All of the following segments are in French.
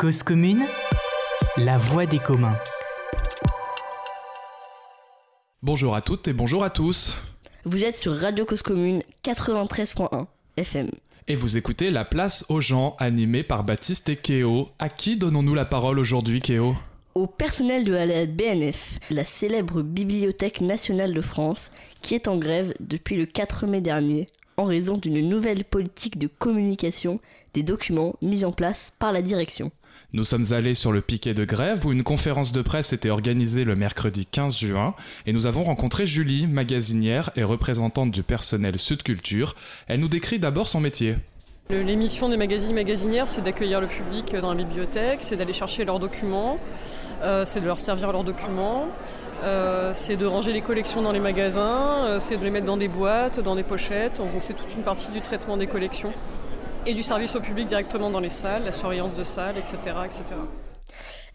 Cause commune, la voix des communs. Bonjour à toutes et bonjour à tous. Vous êtes sur Radio Cause Commune 93.1 FM. Et vous écoutez La place aux gens, animée par Baptiste et Kéo. À qui donnons-nous la parole aujourd'hui, Kéo? Au personnel de la BNF, la célèbre Bibliothèque nationale de France, qui est en grève depuis le 4 mai dernier en raison d'une nouvelle politique de communication des documents mis en place par la direction. Nous sommes allés sur le piquet de grève où une conférence de presse était organisée le mercredi 15 juin et nous avons rencontré Julie, magasinière et représentante du personnel Sud Culture. Elle nous décrit d'abord son métier. L'émission des magazines magazinières, c'est d'accueillir le public dans la bibliothèque, c'est d'aller chercher leurs documents, euh, c'est de leur servir leurs documents, euh, c'est de ranger les collections dans les magasins, euh, c'est de les mettre dans des boîtes, dans des pochettes. Donc c'est toute une partie du traitement des collections et du service au public directement dans les salles, la surveillance de salles, etc. etc.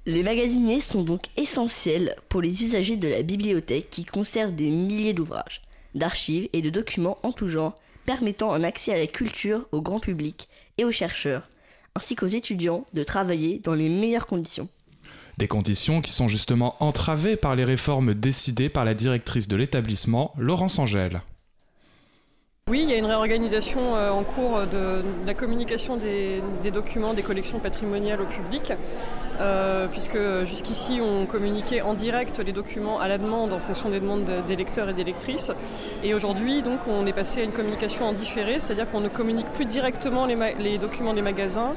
Les magasiniers sont donc essentiels pour les usagers de la bibliothèque qui conservent des milliers d'ouvrages, d'archives et de documents en tout genre permettant un accès à la culture au grand public et aux chercheurs, ainsi qu'aux étudiants de travailler dans les meilleures conditions. Des conditions qui sont justement entravées par les réformes décidées par la directrice de l'établissement, Laurence Angèle. Oui, il y a une réorganisation euh, en cours de, la communication des, documents, des collections patrimoniales au public, euh, puisque jusqu'ici on communiquait en direct les documents à la demande en fonction des demandes des lecteurs et des lectrices. Et aujourd'hui, donc, on est passé à une communication en différé, c'est-à-dire qu'on ne communique plus directement les, documents des magasins,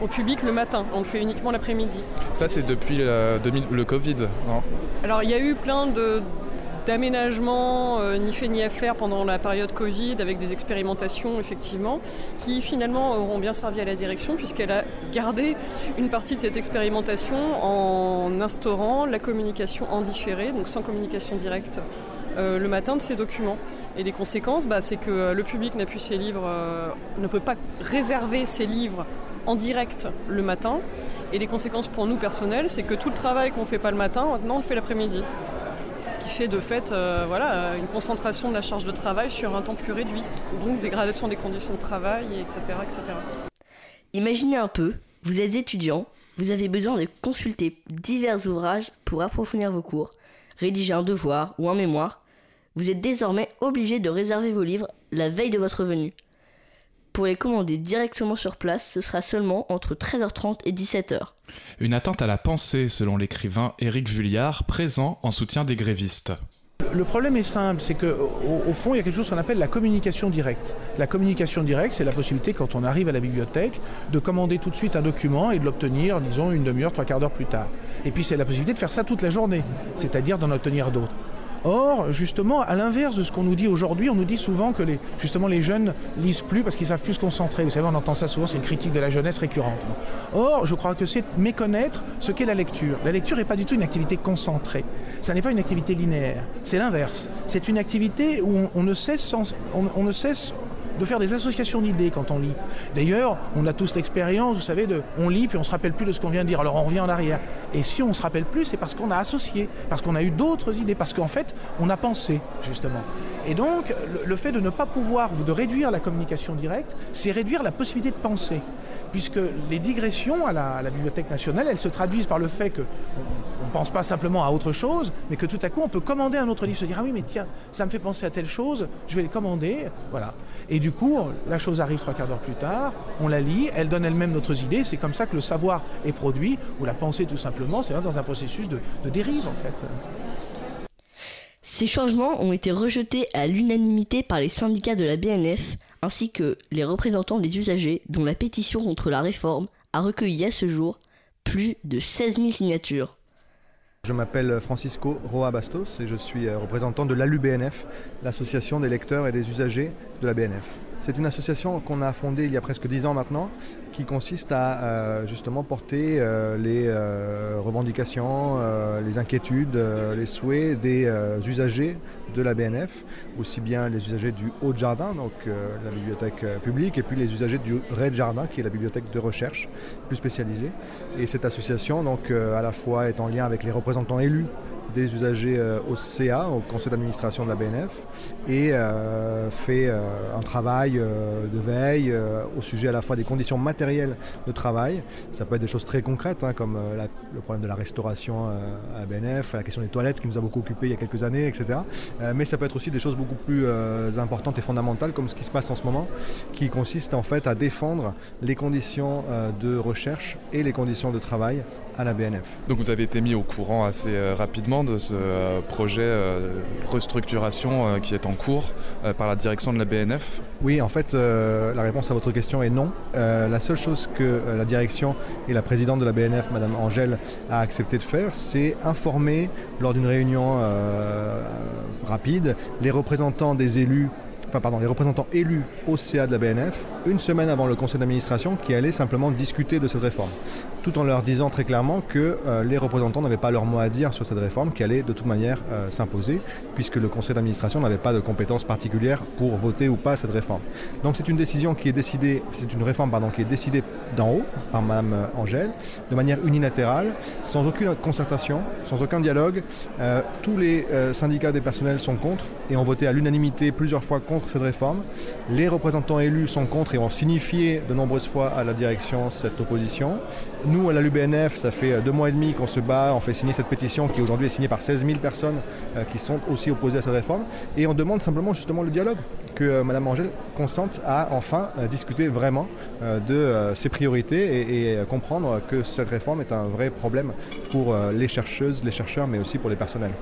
au public le matin. On le fait uniquement l'après-midi. Ça, c'est depuis le, le Covid, non? Alors, il y a eu plein de, d'aménagement euh, ni fait ni à faire pendant la période Covid avec des expérimentations effectivement qui finalement auront bien servi à la direction puisqu'elle a gardé une partie de cette expérimentation en instaurant la communication en différé, donc sans communication directe. Euh, le matin de ces documents. Et les conséquences, bah, c'est que le public n'a plus ses livres, euh, ne peut pas réserver ses livres en direct le matin. Et les conséquences pour nous personnels, c'est que tout le travail qu'on ne fait pas le matin, maintenant on le fait l'après-midi ce qui fait de fait euh, voilà, une concentration de la charge de travail sur un temps plus réduit, donc dégradation des conditions de travail, etc. etc. Imaginez un peu, vous êtes étudiant, vous avez besoin de consulter divers ouvrages pour approfondir vos cours, rédiger un devoir ou un mémoire. Vous êtes désormais obligé de réserver vos livres la veille de votre venue. Pour les commander directement sur place, ce sera seulement entre 13h30 et 17h. Une atteinte à la pensée, selon l'écrivain Éric Vulliard, présent en soutien des grévistes. Le problème est simple, c'est qu'au au fond, il y a quelque chose qu'on appelle la communication directe. La communication directe, c'est la possibilité, quand on arrive à la bibliothèque, de commander tout de suite un document et de l'obtenir, disons, une demi-heure, trois quarts d'heure plus tard. Et puis, c'est la possibilité de faire ça toute la journée, c'est-à-dire d'en obtenir d'autres. Or, justement, à l'inverse de ce qu'on nous dit aujourd'hui, on nous dit souvent que les, justement les jeunes lisent plus parce qu'ils savent plus se concentrer. Vous savez, on entend ça souvent, c'est une critique de la jeunesse récurrente. Or, je crois que c'est méconnaître ce qu'est la lecture. La lecture n'est pas du tout une activité concentrée. Ça n'est pas une activité linéaire. C'est l'inverse. C'est une activité où on, ne cesse, on ne cesse de faire des associations d'idées quand on lit. D'ailleurs, on a tous l'expérience, vous savez, de on lit puis on se rappelle plus de ce qu'on vient de dire. Alors on revient en arrière. Et si on se rappelle plus, c'est parce qu'on a associé, parce qu'on a eu d'autres idées, parce qu'en fait, on a pensé justement. Et donc, le, fait de ne pas pouvoir, de réduire la communication directe, c'est réduire la possibilité de penser puisque les digressions à la, Bibliothèque nationale, elles se traduisent par le fait qu'on ne pense pas simplement à autre chose, mais que tout à coup on peut commander un autre livre, se dire ah oui mais tiens, ça me fait penser à telle chose, je vais le commander, voilà. Et du coup, la chose arrive trois quarts d'heure plus tard, on la lit, elle donne elle-même d'autres idées, c'est comme ça que le savoir est produit, ou la pensée tout simplement, c'est dans un processus de, de dérive en fait. Ces changements ont été rejetés à l'unanimité par les syndicats de la BNF ainsi que les représentants des usagers dont la pétition contre la réforme a recueilli à ce jour plus de 16 000 signatures. Je m'appelle Francisco Roa Bastos et je suis euh, représentant de l'ALUBNF, l'association des lecteurs et des usagers de la BNF. C'est une association qu'on a fondée il y a presque dix ans maintenant, qui consiste à euh, justement porter euh, les euh, revendications, les inquiétudes, les souhaits des usagers de la BNF, aussi bien les usagers du Haut Jardin, donc la bibliothèque publique, et puis les usagers du Red Jardin, qui est la bibliothèque de recherche plus spécialisée. Et cette association, donc à la fois est en lien avec les représentants élus des usagers au CA, au conseil d'administration de la BNF, et fait un travail de veille au sujet à la fois des conditions matérielles de travail. Ça peut être des choses très concrètes, hein, comme le problème de la restauration à la BNF, la question des toilettes qui nous a beaucoup occupé il y a quelques années, etc. mais ça peut être aussi des choses beaucoup plus importantes et fondamentales, comme ce qui se passe en ce moment, qui consiste en fait à défendre les conditions de recherche et les conditions de travail à la BNF. Donc vous avez été mis au courant assez euh, de ce euh, projet euh, restructuration qui est en cours par la direction de la BNF Oui, en fait, la réponse à votre question est non. la seule chose que la direction et la présidente de la BNF, Madame Angèle, a accepté de faire, c'est informer lors d'une réunion rapide les représentants des élus pardon, les représentants élus au CA de la BNF une semaine avant le conseil d'administration qui allait simplement discuter de cette réforme, tout en leur disant très clairement que euh, les représentants n'avaient pas leur mot à dire sur cette réforme qui allait de toute manière euh, s'imposer, puisque le conseil d'administration n'avait pas de compétences particulières pour voter ou pas cette réforme. Donc c'est une décision qui est décidée, c'est une réforme pardon, qui est décidée d'en haut par Mme euh, Angèle, de manière unilatérale, sans aucune concertation, sans aucun dialogue. tous les syndicats des personnels sont contre et ont voté à l'unanimité plusieurs fois contre cette réforme. Les représentants élus sont contre et ont signifié de nombreuses fois à la direction cette opposition. Nous, à la LUBNF, ça fait deux mois et demi qu'on se bat, on fait signer cette pétition qui aujourd'hui est signée par 16 000 personnes euh, qui sont aussi opposées à cette réforme. Et on demande simplement justement le dialogue, que euh, Mme Angèle consente à enfin euh, discuter vraiment de ses priorités et, et, comprendre que cette réforme est un vrai problème pour les chercheuses, les chercheurs, mais aussi pour les personnels.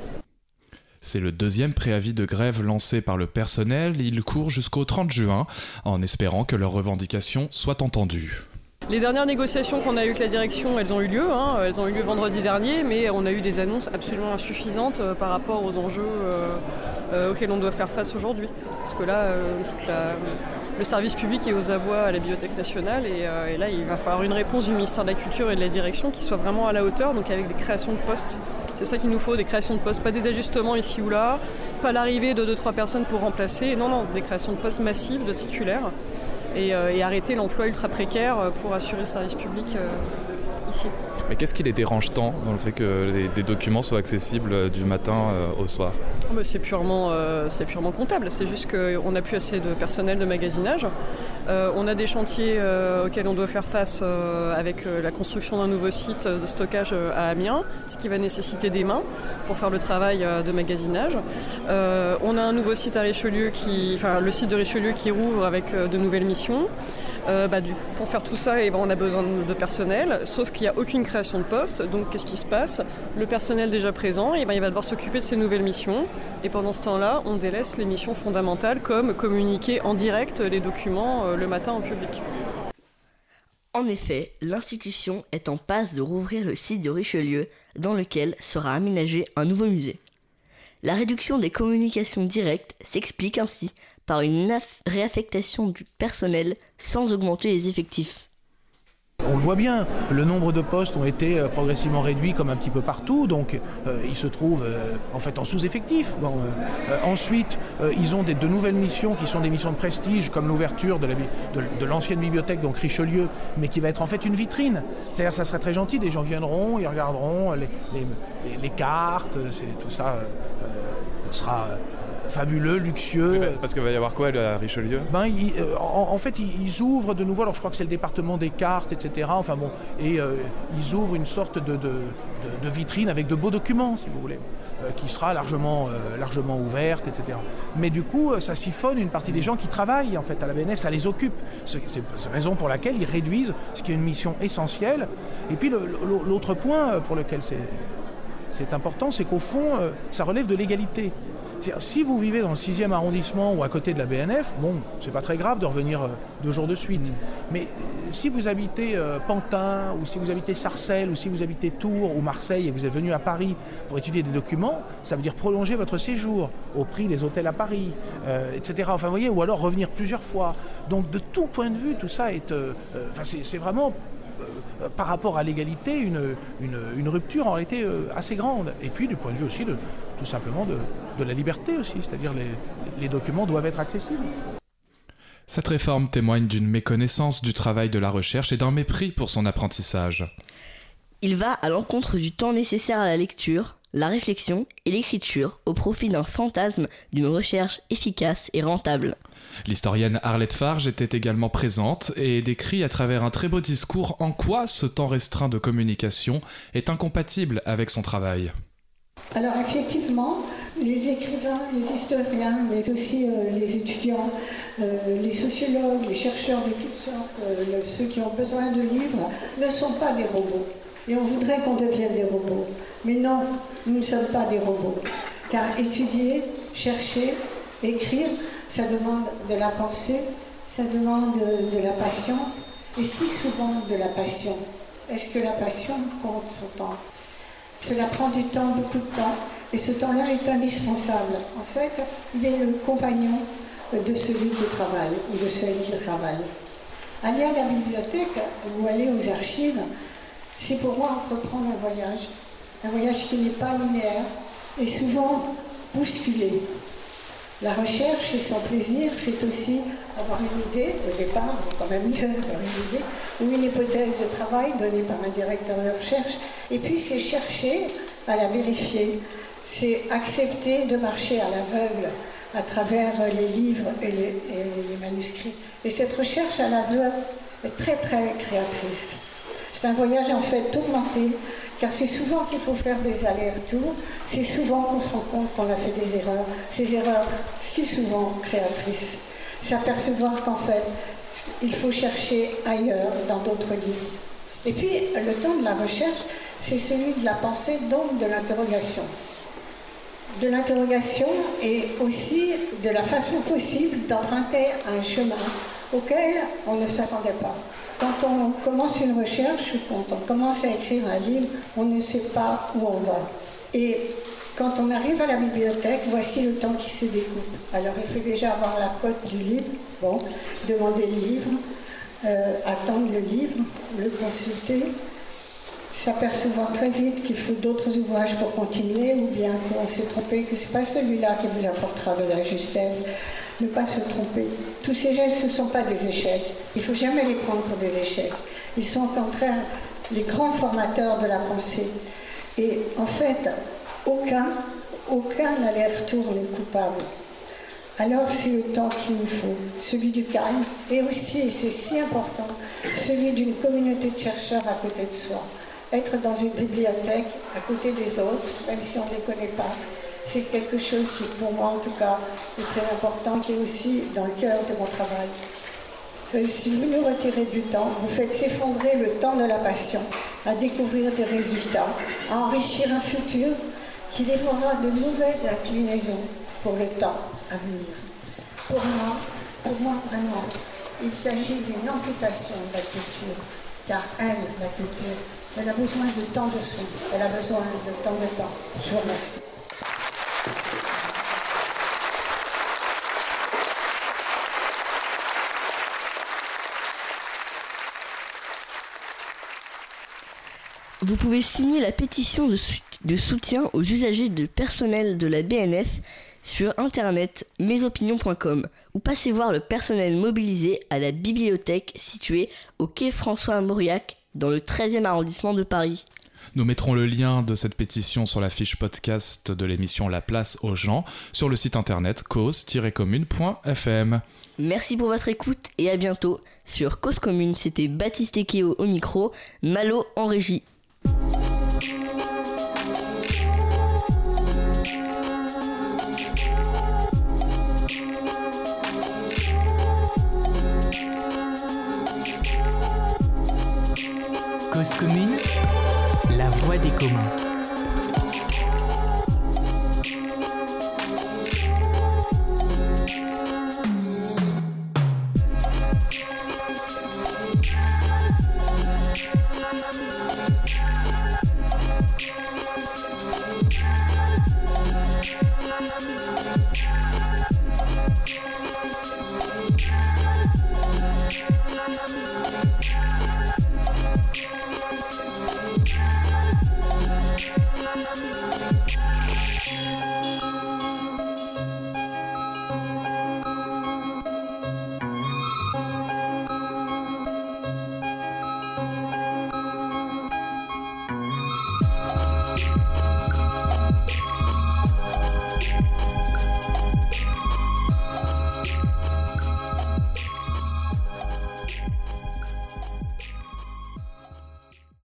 C'est le deuxième préavis de grève lancé par le personnel. Il court jusqu'au 30 juin, en espérant que leurs revendications soient entendues. Les dernières négociations qu'on a eues avec la direction, elles ont eu lieu. Hein. Elles ont eu lieu vendredi dernier, mais on a eu des annonces absolument insuffisantes euh, par rapport aux enjeux euh, euh, auxquels on doit faire face aujourd'hui. Parce que là, le service public est aux abois à la Bibliothèque nationale et, là, il va falloir une réponse du ministère de la Culture et de la direction qui soit vraiment à la hauteur, donc avec des créations de postes. C'est ça qu'il nous faut, des créations de postes, pas des ajustements ici ou là, pas l'arrivée de 2-3 personnes pour remplacer, non, non, des créations de postes massives, de titulaires, et, euh, arrêter l'emploi ultra précaire euh, pour assurer le service public euh, ici. Mais qu'est-ce qui les dérange tant dans le fait que des documents soient accessibles du matin au soir? Oh, c'est purement, purement comptable, c'est juste qu'on n'a plus assez de personnel de magasinage. Euh, on a des chantiers euh, auxquels on doit faire face euh, avec la construction d'un nouveau site de stockage à Amiens, ce qui va nécessiter des mains pour faire le travail de magasinage. on a un nouveau site à Richelieu, qui, enfin le site de Richelieu qui rouvre avec de nouvelles missions. Bah, pour faire tout ça, eh ben, on a besoin de personnel, sauf qu'il n'y a aucune création de poste. Donc qu'est-ce qui se passe? Le personnel déjà présent, eh ben, il va devoir s'occuper de ces nouvelles missions. Et pendant ce temps-là, on délaisse les missions fondamentales comme communiquer en direct les documents matin en public. En effet, l'institution est en passe de rouvrir le site de Richelieu, dans lequel sera aménagé un nouveau musée. La réduction des communications directes s'explique ainsi par une réaffectation du personnel sans augmenter les effectifs. On le voit bien, le nombre de postes ont été euh, progressivement réduits comme un petit peu partout, donc euh, ils se trouvent euh, en fait en sous-effectif. ensuite, ils ont de nouvelles missions qui sont des missions de prestige, comme l'ouverture de, l'ancienne bibliothèque, donc Richelieu, mais qui va être en fait une vitrine. C'est-à-dire ça serait très gentil, des gens viendront, ils regarderont les, cartes, tout ça sera fabuleux, luxueux. parce qu'il va y avoir quoi à Richelieu? Ben, euh, en, fait, ils, ouvrent de nouveau, alors je crois que c'est le département des cartes, etc. Enfin bon, et euh, ils ouvrent une sorte de, vitrine avec de beaux documents, si vous voulez, euh, qui sera largement, largement ouverte, etc. Mais du coup, ça siphonne une partie des gens qui travaillent en fait à la BNF, ça les occupe. C'est la raison pour laquelle ils réduisent ce qui est une mission essentielle. Et puis l'autre point pour lequel c'est important, c'est qu'au fond, ça relève de l'égalité. Si vous vivez dans le 6e arrondissement ou à côté de la BNF, bon, c'est pas très grave de revenir euh, deux jours de suite. Mm. Mais euh, si vous habitez euh, Pantin, ou si vous habitez Sarcelles, ou si vous habitez Tours ou Marseille et vous êtes venu à Paris pour étudier des documents, ça veut dire prolonger votre séjour au prix des hôtels à Paris, etc. Enfin, vous voyez, ou alors revenir plusieurs fois. Donc, de tout point de vue, tout ça est. c'est vraiment par rapport à l'égalité, une, une, rupture en réalité assez grande. Et puis du point de vue aussi de, tout simplement de, de la liberté aussi, c'est-à-dire les, les documents doivent être accessibles. Cette réforme témoigne d'une méconnaissance du travail de la recherche et d'un mépris pour son apprentissage. Il va à l'encontre du temps nécessaire à la lecture, la réflexion et l'écriture au profit d'un fantasme d'une recherche efficace et rentable. L'historienne Arlette Farge était également présente et décrit à travers un très beau discours en quoi ce temps restreint de communication est incompatible avec son travail. Alors effectivement, les écrivains, les historiens, mais aussi euh, les étudiants, euh, les sociologues, les chercheurs de toutes sortes, euh, ceux qui ont besoin de livres, ne sont pas des robots. Et on voudrait qu'on devienne des robots. Mais non, nous ne sommes pas des robots. Car étudier, chercher, écrire, ça demande de la pensée, ça demande de, de la patience, et si souvent de la passion. Est-ce que la passion compte son temps? Cela prend du temps, beaucoup de temps, et ce temps-là est indispensable. En fait, il est le compagnon de celui qui travaille ou de celle qui travaille. Aller à la bibliothèque ou aller aux archives, c'est pour moi entreprendre un voyage. Un voyage qui n'est pas linéaire et souvent bousculé. La recherche et son plaisir, c'est aussi avoir une idée, au départ, quand même mieux avoir une idée, ou une hypothèse de travail donnée par un directeur de recherche, et puis c'est chercher à la vérifier, c'est accepter de marcher à l'aveugle à travers les livres et les, et les manuscrits. Et cette recherche à l'aveugle est très très créatrice. C'est un voyage en fait tourmenté, car c'est souvent qu'il faut faire des allers-retours, c'est souvent qu'on se rend compte qu'on a fait des erreurs, ces erreurs si souvent créatrices. S'apercevoir qu'en fait, il faut chercher ailleurs, dans d'autres livres. Et puis, le temps de la recherche, c'est celui de la pensée, donc de l'interrogation. De l'interrogation et aussi de la façon possible d'emprunter un chemin auquel on ne s'attendait pas. Quand on commence une recherche quand on commence à écrire un livre, on ne sait pas où on va. Et quand on arrive à la bibliothèque, voici le temps qui se découpe. Alors il faut déjà avoir la cote du livre, bon, demander le livre, euh, attendre le livre, le consulter, s'apercevoir très vite qu'il faut d'autres ouvrages pour continuer, ou bien qu'on s'est trompé, que ce n'est pas celui-là qui vous apportera de la justesse ne pas se tromper. Tous ces gestes, ne sont pas des échecs. Il ne faut jamais les prendre pour des échecs. Ils sont au contraire les grands formateurs de la pensée. Et en fait, aucun, aucun aller-retour n'est coupable. Alors c'est le temps qu'il nous faut, celui du calme, et aussi, et c'est si important, celui d'une communauté de chercheurs à côté de soi. Être dans une bibliothèque à côté des autres, même si on ne les connaît pas, c'est quelque chose qui, pour moi en tout cas, est très important, qui est aussi dans le cœur de mon travail. Euh, si vous nous retirez du temps, vous faites s'effondrer le temps de la passion, à découvrir des résultats, à enrichir un futur qui dévorera de nouvelles inclinaisons pour le temps à venir. Pour moi, pour moi vraiment, il s'agit d'une amputation de la culture, car elle, la culture, elle a besoin de tant de soins, elle a besoin de tant de temps. Je vous remercie. Vous pouvez signer la pétition de, de soutien aux usagers de personnel de la BNF sur internet mesopinions.com ou passez voir le personnel mobilisé à la bibliothèque située au quai François Mauriac dans le 13e arrondissement de Paris. Nous mettrons le lien de cette pétition sur la fiche podcast de l'émission La place aux gens sur le site internet cause-commune.fm. Merci pour votre écoute et à bientôt sur Cause Commune. C'était Baptiste Ekeo au micro, Malo en régie. Thank you.